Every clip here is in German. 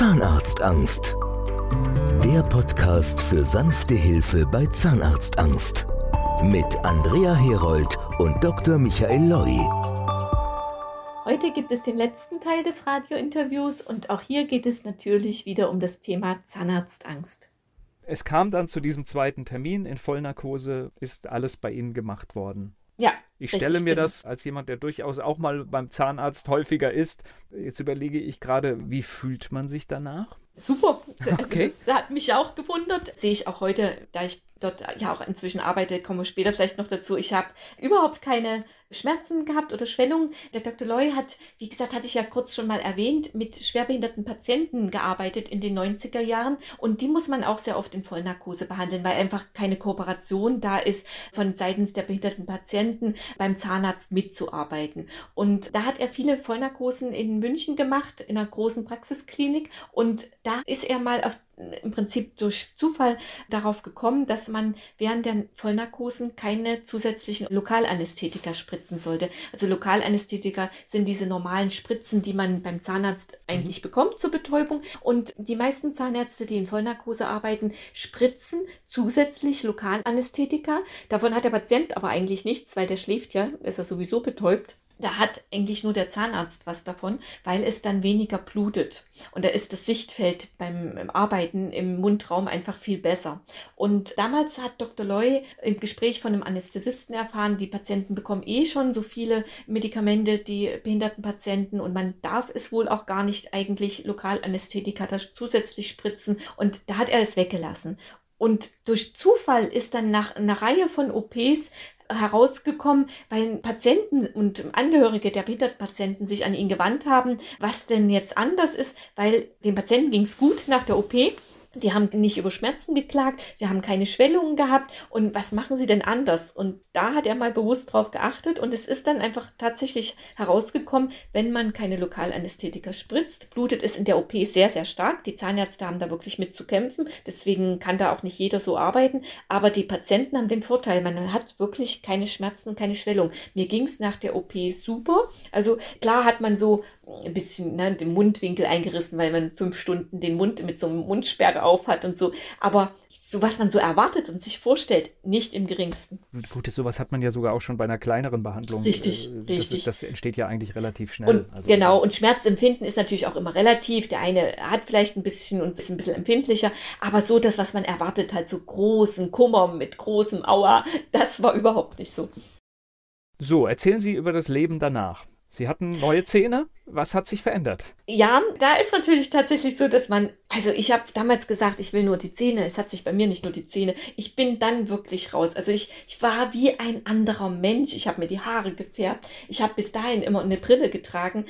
Zahnarztangst. Der Podcast für sanfte Hilfe bei Zahnarztangst. Mit Andrea Herold und Dr. Michael Loi. Heute gibt es den letzten Teil des Radiointerviews und auch hier geht es natürlich wieder um das Thema Zahnarztangst. Es kam dann zu diesem zweiten Termin. In Vollnarkose ist alles bei Ihnen gemacht worden. Ja. Ich stelle mir das als jemand, der durchaus auch mal beim Zahnarzt häufiger ist. Jetzt überlege ich gerade, wie fühlt man sich danach? Super. Okay. Also das hat mich auch gewundert. Sehe ich auch heute, da ich dort ja auch inzwischen arbeite, kommen wir später vielleicht noch dazu. Ich habe überhaupt keine Schmerzen gehabt oder Schwellungen. Der Dr. Loy hat, wie gesagt, hatte ich ja kurz schon mal erwähnt, mit schwerbehinderten Patienten gearbeitet in den 90er Jahren. Und die muss man auch sehr oft in Vollnarkose behandeln, weil einfach keine Kooperation da ist von seitens der behinderten Patienten beim Zahnarzt mitzuarbeiten. Und da hat er viele Vollnarkosen in München gemacht, in einer großen Praxisklinik. Und da ist er mal auf im Prinzip durch Zufall darauf gekommen, dass man während der Vollnarkosen keine zusätzlichen Lokalanästhetika spritzen sollte. Also Lokalanästhetika sind diese normalen Spritzen, die man beim Zahnarzt eigentlich mhm. bekommt zur Betäubung. Und die meisten Zahnärzte, die in Vollnarkose arbeiten, spritzen zusätzlich Lokalanästhetika. Davon hat der Patient aber eigentlich nichts, weil der schläft ja, ist er sowieso betäubt da hat eigentlich nur der Zahnarzt was davon, weil es dann weniger blutet. Und da ist das Sichtfeld beim Arbeiten im Mundraum einfach viel besser. Und damals hat Dr. Loy im Gespräch von einem Anästhesisten erfahren, die Patienten bekommen eh schon so viele Medikamente, die behinderten Patienten, und man darf es wohl auch gar nicht eigentlich Lokalanästhetika zusätzlich spritzen. Und da hat er es weggelassen. Und durch Zufall ist dann nach einer Reihe von OPs herausgekommen, weil Patienten und Angehörige der Behindertenpatienten sich an ihn gewandt haben, was denn jetzt anders ist, weil dem Patienten ging es gut nach der OP die haben nicht über Schmerzen geklagt, sie haben keine Schwellungen gehabt. Und was machen sie denn anders? Und da hat er mal bewusst drauf geachtet und es ist dann einfach tatsächlich herausgekommen, wenn man keine Lokalanästhetika spritzt, blutet es in der OP sehr, sehr stark. Die Zahnärzte haben da wirklich mit zu kämpfen. Deswegen kann da auch nicht jeder so arbeiten. Aber die Patienten haben den Vorteil, man hat wirklich keine Schmerzen keine Schwellung. Mir ging es nach der OP super. Also klar hat man so ein bisschen ne, den Mundwinkel eingerissen, weil man fünf Stunden den Mund mit so einem Mundsperre auf hat und so. Aber so was man so erwartet und sich vorstellt, nicht im geringsten. Gut, sowas hat man ja sogar auch schon bei einer kleineren Behandlung. Richtig, äh, das richtig. Ist, das entsteht ja eigentlich relativ schnell. Und, also, genau, und Schmerzempfinden ist natürlich auch immer relativ. Der eine hat vielleicht ein bisschen und ist ein bisschen empfindlicher, aber so das, was man erwartet, halt so großen Kummer mit großem Aua, das war überhaupt nicht so. So, erzählen Sie über das Leben danach. Sie hatten neue Zähne. Was hat sich verändert? Ja, da ist natürlich tatsächlich so, dass man, also ich habe damals gesagt, ich will nur die Zähne. Es hat sich bei mir nicht nur die Zähne. Ich bin dann wirklich raus. Also ich, ich war wie ein anderer Mensch. Ich habe mir die Haare gefärbt. Ich habe bis dahin immer eine Brille getragen,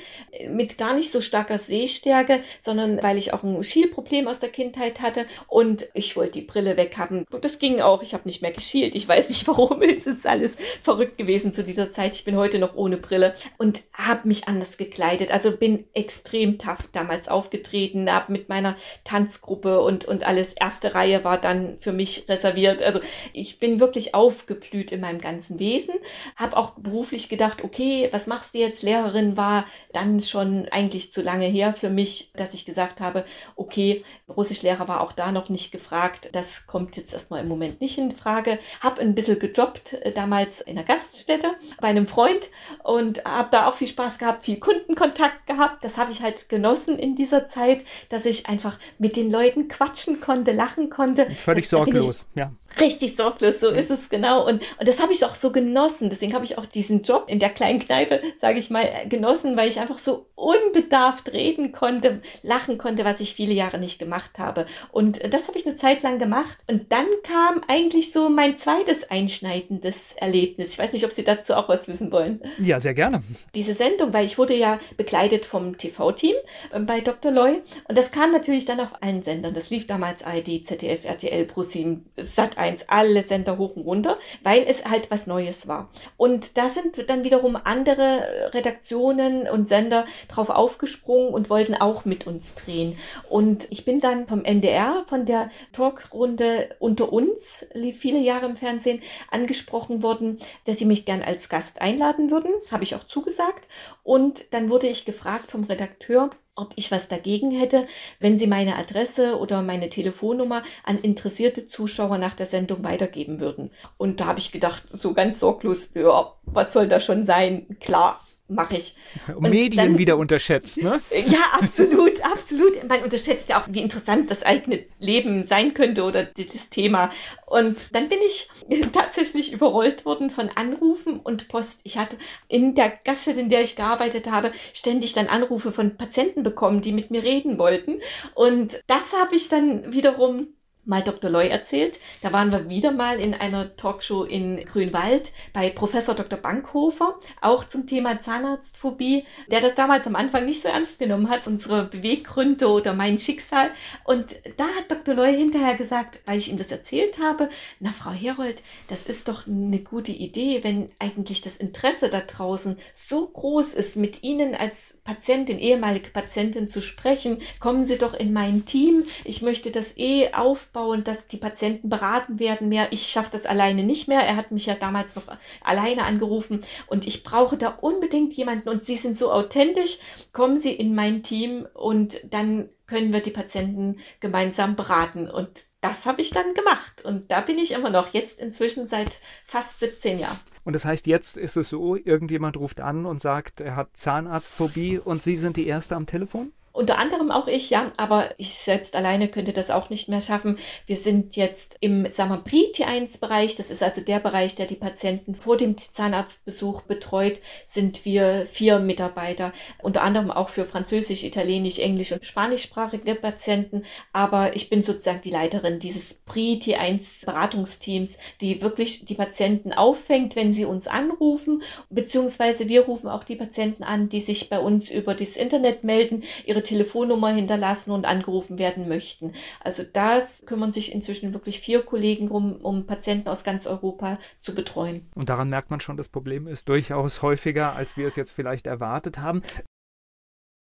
mit gar nicht so starker Sehstärke, sondern weil ich auch ein Schielproblem aus der Kindheit hatte und ich wollte die Brille weghaben. Das ging auch. Ich habe nicht mehr geschielt. Ich weiß nicht warum. Es ist alles verrückt gewesen zu dieser Zeit. Ich bin heute noch ohne Brille und habe mich anders gekleidet also bin extrem tough damals aufgetreten, habe mit meiner Tanzgruppe und, und alles. Erste Reihe war dann für mich reserviert. Also ich bin wirklich aufgeblüht in meinem ganzen Wesen. Habe auch beruflich gedacht, okay, was machst du jetzt? Lehrerin war dann schon eigentlich zu lange her für mich, dass ich gesagt habe, okay, Russischlehrer war auch da noch nicht gefragt. Das kommt jetzt erstmal im Moment nicht in Frage. Habe ein bisschen gejobbt äh, damals in einer Gaststätte bei einem Freund und habe da auch viel Spaß gehabt, viel Kundenkontakt Kontakt gehabt. Das habe ich halt genossen in dieser Zeit, dass ich einfach mit den Leuten quatschen konnte, lachen konnte. Völlig das, sorglos, ja. Richtig sorglos, so ja. ist es genau. Und, und das habe ich auch so genossen. Deswegen habe ich auch diesen Job in der kleinen Kneipe, sage ich mal, genossen, weil ich einfach so unbedarft reden konnte, lachen konnte, was ich viele Jahre nicht gemacht habe. Und das habe ich eine Zeit lang gemacht. Und dann kam eigentlich so mein zweites einschneidendes Erlebnis. Ich weiß nicht, ob Sie dazu auch was wissen wollen. Ja, sehr gerne. Diese Sendung, weil ich wurde ja begleitet vom TV-Team äh, bei Dr. Loy. Und das kam natürlich dann auf allen Sendern. Das lief damals ARD, ZDF, RTL, ProSieben, Sat1, alle Sender hoch und runter, weil es halt was Neues war. Und da sind dann wiederum andere Redaktionen und Sender drauf aufgesprungen und wollten auch mit uns drehen. Und ich bin dann vom MDR, von der Talkrunde unter uns, lief viele Jahre im Fernsehen, angesprochen worden, dass sie mich gern als Gast einladen würden. Habe ich auch zugesagt. gesagt. Und dann wurde ich gefragt vom Redakteur, ob ich was dagegen hätte, wenn sie meine Adresse oder meine Telefonnummer an interessierte Zuschauer nach der Sendung weitergeben würden. Und da habe ich gedacht, so ganz sorglos, ja, was soll da schon sein? Klar, mache ich. Und Medien dann, wieder unterschätzt, ne? Ja, absolut, absolut. Man unterschätzt ja auch, wie interessant das eigene Leben sein könnte oder das Thema. Und dann bin ich tatsächlich überrollt worden von Anrufen und Post. Ich hatte in der Gaststätte, in der ich gearbeitet habe, ständig dann Anrufe von Patienten bekommen, die mit mir reden wollten. Und das habe ich dann wiederum mal Dr. Loy erzählt. Da waren wir wieder mal in einer Talkshow in Grünwald bei Professor Dr. Bankhofer, auch zum Thema Zahnarztphobie, der das damals am Anfang nicht so ernst genommen hat, unsere Beweggründe oder mein Schicksal. Und da hat Dr. Loy hinterher gesagt, weil ich ihm das erzählt habe, na Frau Herold, das ist doch eine gute Idee, wenn eigentlich das Interesse da draußen so groß ist, mit Ihnen als Patientin, ehemalige Patientin zu sprechen. Kommen Sie doch in mein Team. Ich möchte das eh aufbauen, dass die Patienten beraten werden mehr. Ich schaffe das alleine nicht mehr. Er hat mich ja damals noch alleine angerufen und ich brauche da unbedingt jemanden und Sie sind so authentisch. Kommen Sie in mein Team und dann können wir die Patienten gemeinsam beraten. Und das habe ich dann gemacht. Und da bin ich immer noch, jetzt inzwischen seit fast 17 Jahren. Und das heißt, jetzt ist es so, irgendjemand ruft an und sagt, er hat Zahnarztphobie und Sie sind die Erste am Telefon? Unter anderem auch ich, ja, aber ich selbst alleine könnte das auch nicht mehr schaffen. Wir sind jetzt im Pre-T1-Bereich, das ist also der Bereich, der die Patienten vor dem Zahnarztbesuch betreut, sind wir vier Mitarbeiter, unter anderem auch für Französisch, Italienisch, Englisch und Spanischsprachige Patienten. Aber ich bin sozusagen die Leiterin dieses Pre-T1-Beratungsteams, die wirklich die Patienten auffängt, wenn sie uns anrufen, beziehungsweise wir rufen auch die Patienten an, die sich bei uns über das Internet melden, ihre ihre Telefonnummer hinterlassen und angerufen werden möchten. Also das kümmern sich inzwischen wirklich vier Kollegen um, um Patienten aus ganz Europa zu betreuen. Und daran merkt man schon, das Problem ist durchaus häufiger, als wir es jetzt vielleicht erwartet haben.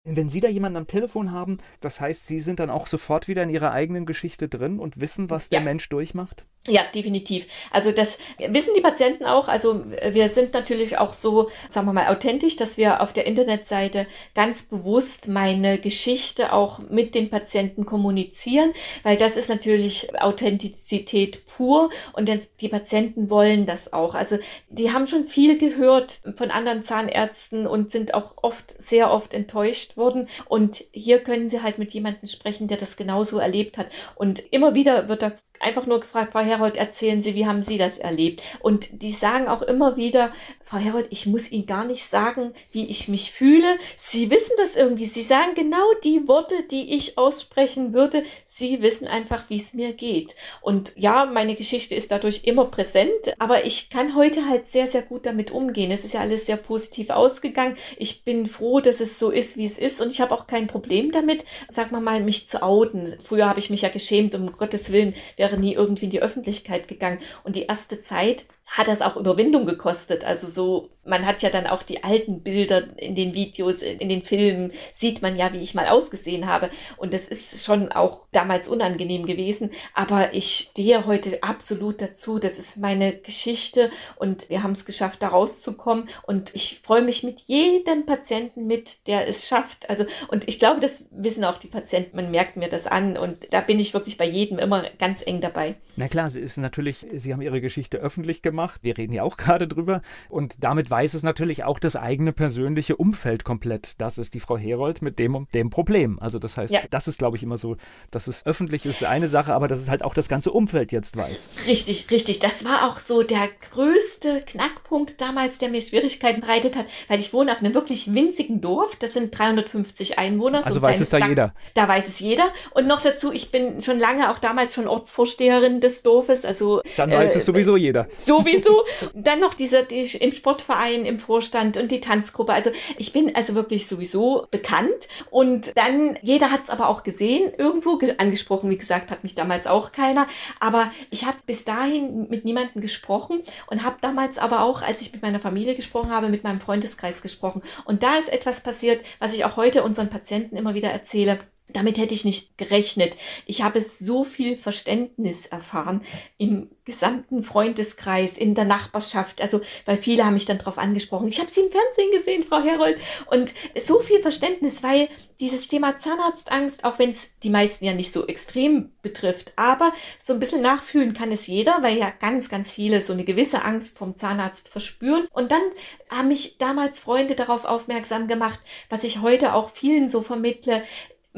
Wenn Sie da jemanden am Telefon haben, das heißt, Sie sind dann auch sofort wieder in Ihrer eigenen Geschichte drin und wissen, was der ja. Mensch durchmacht? Ja, definitiv. Also das wissen die Patienten auch. Also wir sind natürlich auch so, sagen wir mal, authentisch, dass wir auf der Internetseite ganz bewusst meine Geschichte auch mit den Patienten kommunizieren, weil das ist natürlich Authentizität pur und die Patienten wollen das auch. Also die haben schon viel gehört von anderen Zahnärzten und sind auch oft, sehr oft enttäuscht worden. Und hier können sie halt mit jemandem sprechen, der das genauso erlebt hat. Und immer wieder wird da einfach nur gefragt, Frau Herold, erzählen Sie, wie haben Sie das erlebt? Und die sagen auch immer wieder, Frau Herold, ich muss Ihnen gar nicht sagen, wie ich mich fühle. Sie wissen das irgendwie. Sie sagen genau die Worte, die ich aussprechen würde. Sie wissen einfach, wie es mir geht. Und ja, meine Geschichte ist dadurch immer präsent, aber ich kann heute halt sehr, sehr gut damit umgehen. Es ist ja alles sehr positiv ausgegangen. Ich bin froh, dass es so ist, wie es ist. Und ich habe auch kein Problem damit, sag mal mal, mich zu outen. Früher habe ich mich ja geschämt, um Gottes Willen, wäre nie irgendwie in die Öffentlichkeit gegangen. Und die erste Zeit hat das auch Überwindung gekostet. Also so, man hat ja dann auch die alten Bilder in den Videos, in den Filmen, sieht man ja, wie ich mal ausgesehen habe. Und das ist schon auch damals unangenehm gewesen. Aber ich stehe heute absolut dazu. Das ist meine Geschichte und wir haben es geschafft, da rauszukommen. Und ich freue mich mit jedem Patienten mit, der es schafft. Also, und ich glaube, das wissen auch die Patienten. Man merkt mir das an. Und da bin ich wirklich bei jedem immer ganz eng dabei. Na klar, sie ist natürlich, sie haben ihre Geschichte öffentlich gemacht gemacht. Wir reden ja auch gerade drüber. Und damit weiß es natürlich auch das eigene persönliche Umfeld komplett. Das ist die Frau Herold mit dem, dem Problem. Also das heißt, ja. das ist, glaube ich, immer so, dass es öffentlich ist eine Sache, aber dass es halt auch das ganze Umfeld jetzt weiß. Richtig, richtig. Das war auch so der größte Knackpunkt damals, der mir Schwierigkeiten bereitet hat, weil ich wohne auf einem wirklich winzigen Dorf. Das sind 350 Einwohner. Also so weiß es da Sack. jeder. Da weiß es jeder. Und noch dazu, ich bin schon lange, auch damals schon Ortsvorsteherin des Dorfes. Also, Dann weiß äh, es sowieso jeder. Sowieso sowieso. Dann noch diese, die, im Sportverein, im Vorstand und die Tanzgruppe. Also ich bin also wirklich sowieso bekannt. Und dann, jeder hat es aber auch gesehen, irgendwo ge angesprochen. Wie gesagt, hat mich damals auch keiner. Aber ich habe bis dahin mit niemandem gesprochen und habe damals aber auch, als ich mit meiner Familie gesprochen habe, mit meinem Freundeskreis gesprochen. Und da ist etwas passiert, was ich auch heute unseren Patienten immer wieder erzähle damit hätte ich nicht gerechnet. Ich habe so viel Verständnis erfahren im gesamten Freundeskreis, in der Nachbarschaft. Also, weil viele haben mich dann darauf angesprochen. Ich habe sie im Fernsehen gesehen, Frau Herold. Und so viel Verständnis, weil dieses Thema Zahnarztangst, auch wenn es die meisten ja nicht so extrem betrifft, aber so ein bisschen nachfühlen kann es jeder, weil ja ganz, ganz viele so eine gewisse Angst vom Zahnarzt verspüren. Und dann haben mich damals Freunde darauf aufmerksam gemacht, was ich heute auch vielen so vermittle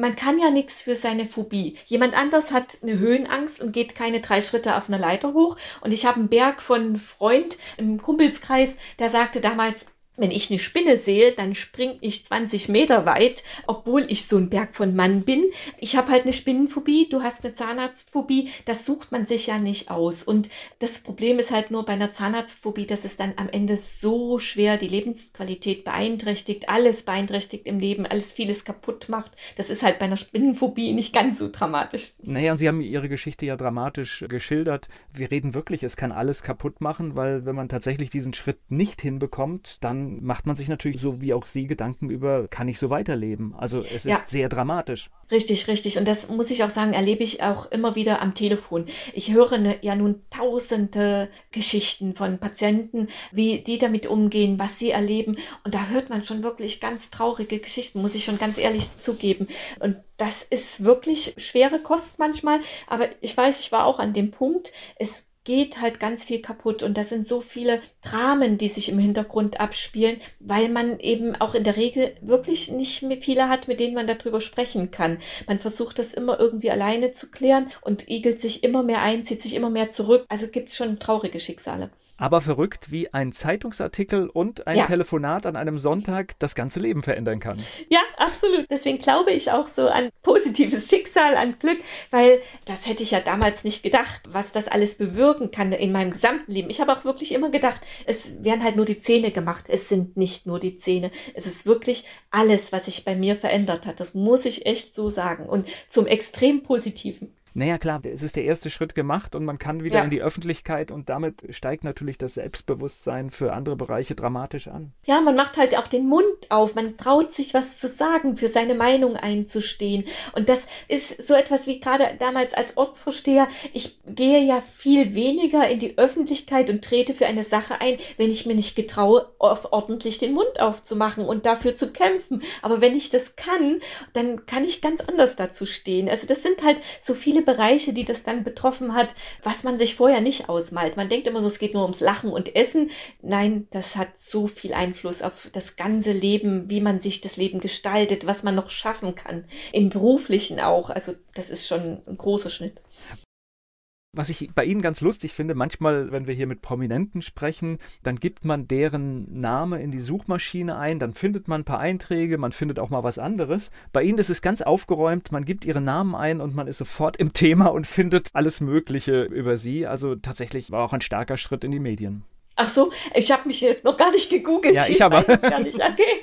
man kann ja nichts für seine Phobie. Jemand anders hat eine Höhenangst und geht keine drei Schritte auf einer Leiter hoch. Und ich habe einen Berg von Freund im Kumpelskreis, der sagte damals, wenn ich eine Spinne sehe, dann springe ich 20 Meter weit, obwohl ich so ein Berg von Mann bin. Ich habe halt eine Spinnenphobie, du hast eine Zahnarztphobie, das sucht man sich ja nicht aus. Und das Problem ist halt nur bei einer Zahnarztphobie, dass es dann am Ende so schwer die Lebensqualität beeinträchtigt, alles beeinträchtigt im Leben, alles vieles kaputt macht. Das ist halt bei einer Spinnenphobie nicht ganz so dramatisch. Naja, und Sie haben Ihre Geschichte ja dramatisch geschildert. Wir reden wirklich, es kann alles kaputt machen, weil wenn man tatsächlich diesen Schritt nicht hinbekommt, dann macht man sich natürlich so wie auch Sie Gedanken über, kann ich so weiterleben? Also es ja. ist sehr dramatisch. Richtig, richtig. Und das muss ich auch sagen, erlebe ich auch immer wieder am Telefon. Ich höre ne, ja nun tausende Geschichten von Patienten, wie die damit umgehen, was sie erleben. Und da hört man schon wirklich ganz traurige Geschichten, muss ich schon ganz ehrlich zugeben. Und das ist wirklich schwere Kost manchmal. Aber ich weiß, ich war auch an dem Punkt, es geht halt ganz viel kaputt und das sind so viele Dramen, die sich im Hintergrund abspielen, weil man eben auch in der Regel wirklich nicht viele hat, mit denen man darüber sprechen kann. Man versucht das immer irgendwie alleine zu klären und igelt sich immer mehr ein, zieht sich immer mehr zurück. Also gibt es schon traurige Schicksale aber verrückt, wie ein Zeitungsartikel und ein ja. Telefonat an einem Sonntag das ganze Leben verändern kann. Ja, absolut. Deswegen glaube ich auch so an positives Schicksal, an Glück, weil das hätte ich ja damals nicht gedacht, was das alles bewirken kann in meinem gesamten Leben. Ich habe auch wirklich immer gedacht, es werden halt nur die Zähne gemacht. Es sind nicht nur die Zähne. Es ist wirklich alles, was sich bei mir verändert hat. Das muss ich echt so sagen. Und zum extrem positiven. Naja, klar, es ist der erste Schritt gemacht und man kann wieder ja. in die Öffentlichkeit und damit steigt natürlich das Selbstbewusstsein für andere Bereiche dramatisch an. Ja, man macht halt auch den Mund auf, man traut sich was zu sagen, für seine Meinung einzustehen. Und das ist so etwas wie gerade damals als Ortsvorsteher. Ich gehe ja viel weniger in die Öffentlichkeit und trete für eine Sache ein, wenn ich mir nicht getraue, ordentlich den Mund aufzumachen und dafür zu kämpfen. Aber wenn ich das kann, dann kann ich ganz anders dazu stehen. Also das sind halt so viele viele Bereiche, die das dann betroffen hat, was man sich vorher nicht ausmalt. Man denkt immer so, es geht nur ums Lachen und Essen. Nein, das hat so viel Einfluss auf das ganze Leben, wie man sich das Leben gestaltet, was man noch schaffen kann. Im beruflichen auch. Also das ist schon ein großer Schnitt. Was ich bei Ihnen ganz lustig finde, manchmal, wenn wir hier mit Prominenten sprechen, dann gibt man deren Name in die Suchmaschine ein, dann findet man ein paar Einträge, man findet auch mal was anderes. Bei Ihnen ist es ganz aufgeräumt, man gibt Ihren Namen ein und man ist sofort im Thema und findet alles Mögliche über Sie. Also tatsächlich war auch ein starker Schritt in die Medien. Ach so, ich habe mich jetzt noch gar nicht gegoogelt. Ja, ich, aber. Gar nicht. Okay.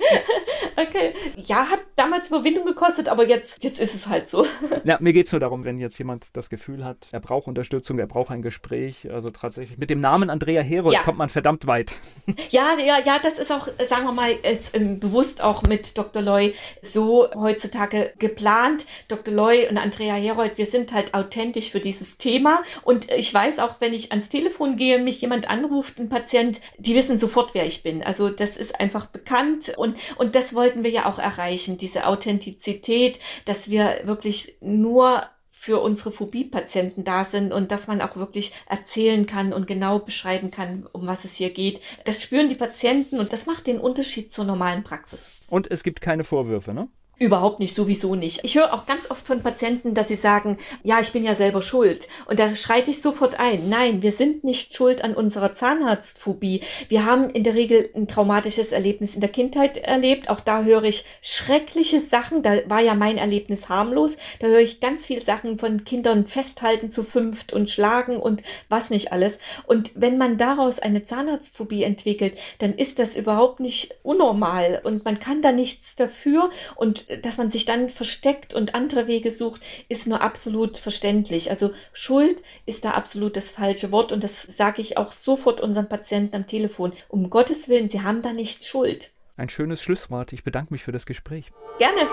okay. Ja, hat damals Überwindung gekostet, aber jetzt, jetzt ist es halt so. Ja, mir geht es nur darum, wenn jetzt jemand das Gefühl hat, er braucht Unterstützung, er braucht ein Gespräch. Also tatsächlich mit dem Namen Andrea Herold ja. kommt man verdammt weit. Ja, ja, ja, das ist auch, sagen wir mal, jetzt, ähm, bewusst auch mit Dr. Loy so heutzutage geplant. Dr. Loy und Andrea Herold, wir sind halt authentisch für dieses Thema. Und ich weiß auch, wenn ich ans Telefon gehe, mich jemand anruft, ein Patient, Patient, die wissen sofort, wer ich bin. Also das ist einfach bekannt und, und das wollten wir ja auch erreichen, diese Authentizität, dass wir wirklich nur für unsere Phobie-Patienten da sind und dass man auch wirklich erzählen kann und genau beschreiben kann, um was es hier geht. Das spüren die Patienten und das macht den Unterschied zur normalen Praxis. Und es gibt keine Vorwürfe, ne? Überhaupt nicht, sowieso nicht. Ich höre auch ganz oft von Patienten, dass sie sagen, ja, ich bin ja selber schuld. Und da schreite ich sofort ein. Nein, wir sind nicht schuld an unserer Zahnarztphobie. Wir haben in der Regel ein traumatisches Erlebnis in der Kindheit erlebt. Auch da höre ich schreckliche Sachen. Da war ja mein Erlebnis harmlos. Da höre ich ganz viele Sachen von Kindern festhalten zu fünft und schlagen und was nicht alles. Und wenn man daraus eine Zahnarztphobie entwickelt, dann ist das überhaupt nicht unnormal und man kann da nichts dafür. Und dass man sich dann versteckt und andere Wege sucht, ist nur absolut verständlich. Also Schuld ist da absolut das falsche Wort und das sage ich auch sofort unseren Patienten am Telefon. Um Gottes Willen, sie haben da nicht Schuld. Ein schönes Schlusswort. Ich bedanke mich für das Gespräch. Gerne.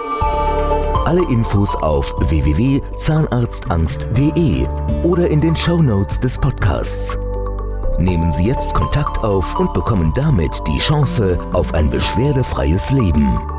Alle Infos auf www.zahnarztangst.de oder in den Show Notes des Podcasts. Nehmen Sie jetzt Kontakt auf und bekommen damit die Chance auf ein beschwerdefreies Leben.